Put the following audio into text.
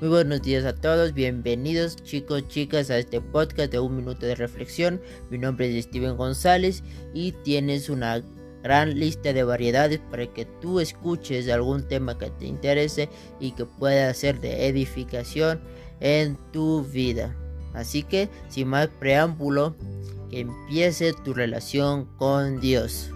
Muy buenos días a todos, bienvenidos chicos, chicas a este podcast de un minuto de reflexión. Mi nombre es Steven González y tienes una gran lista de variedades para que tú escuches algún tema que te interese y que pueda ser de edificación en tu vida. Así que, sin más preámbulo, que empiece tu relación con Dios.